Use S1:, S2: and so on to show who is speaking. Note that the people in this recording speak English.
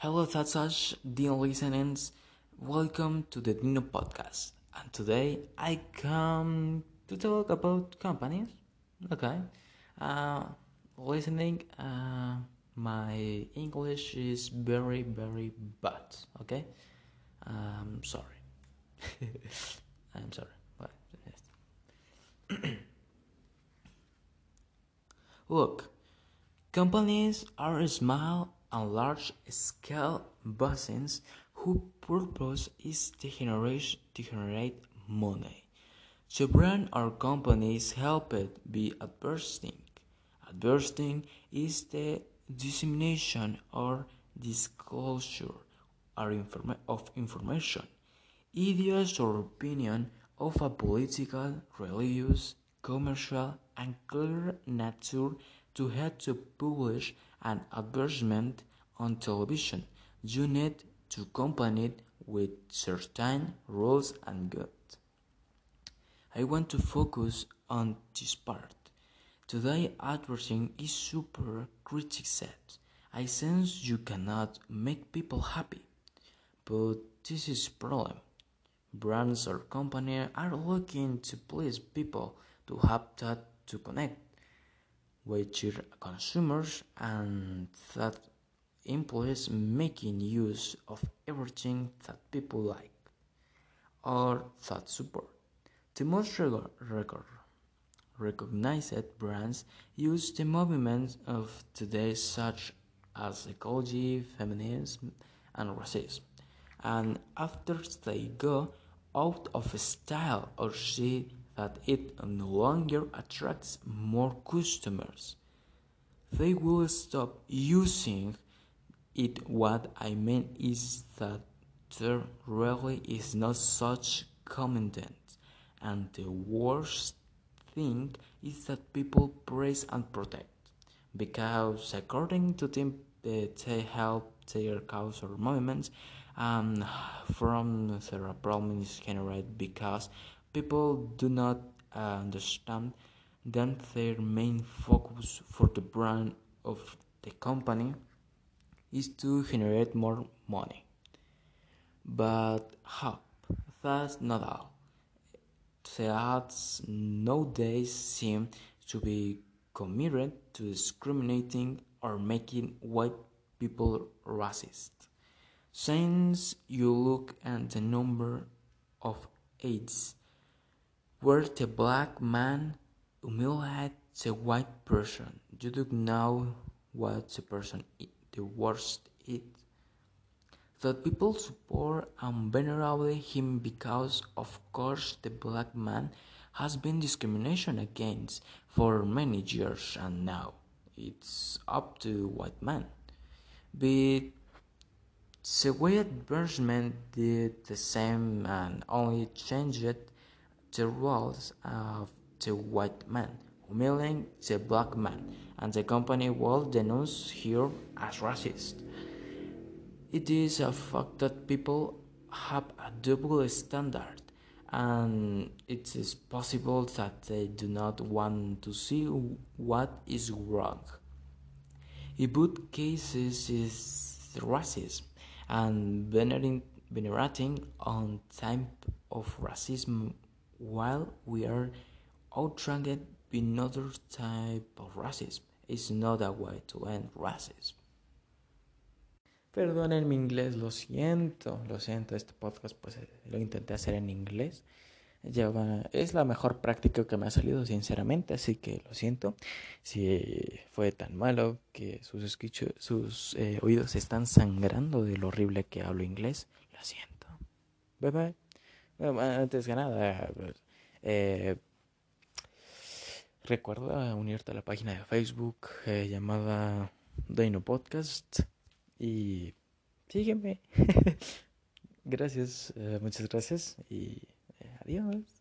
S1: Hello, Tatsuch, dear listeners. Welcome to the Dino Podcast. And today I come to talk about companies. Okay. Uh, listening, uh, my English is very, very bad. Okay. I'm sorry. I'm sorry. Look, companies are small and large scale businesses whose purpose is to generate, to generate money. So brand or companies help it be advertising. Advertising is the dissemination or disclosure of information, ideas or opinion of a political, religious, commercial, and clear nature to have to publish an advertisement on television. You need to accompany it with certain rules and good. I want to focus on this part. Today advertising is super criticized. I sense you cannot make people happy. But this is problem. Brands or companies are looking to please people to have that to connect your consumers and that employees making use of everything that people like or that support. The most record, recognized brands use the movements of today such as ecology, feminism, and racism. And after they go out of style or see that it no longer attracts more customers. They will stop using it. What I mean is that there really is not such content, and the worst thing is that people praise and protect because, according to them, they help their cause or movements um, from the problem is generated because people do not uh, understand that their main focus for the brand of the company is to generate more money. But how? That's not all. The ads nowadays seem to be committed to discriminating or making white people racist. Since you look at the number of AIDS where the black man humiliates the white person, you don't know what the person the worst is. That people support and venerate him because, of course, the black man has been discrimination against for many years, and now it's up to white man. But the way advertisement did the same and only changed the roles of the white man, humiliating the black man, and the company will denounce her as racist. It is a fact that people have a double standard, and it is possible that they do not want to see what is wrong. In both cases is racism and venerating on type of racism while we are outranked by another type of racism. It's not a way to end racism. Perdonen mi inglés, lo siento, lo siento, este podcast pues lo intenté hacer en inglés. Lleva, es la mejor práctica que me ha salido, sinceramente, así que lo siento. Si fue tan malo que sus, sus eh, oídos están sangrando de lo horrible que hablo inglés, lo siento. Bye bye antes que nada, eh, recuerda unirte a la página de Facebook eh, llamada Dino Podcast y sígueme. gracias, eh, muchas gracias y adiós.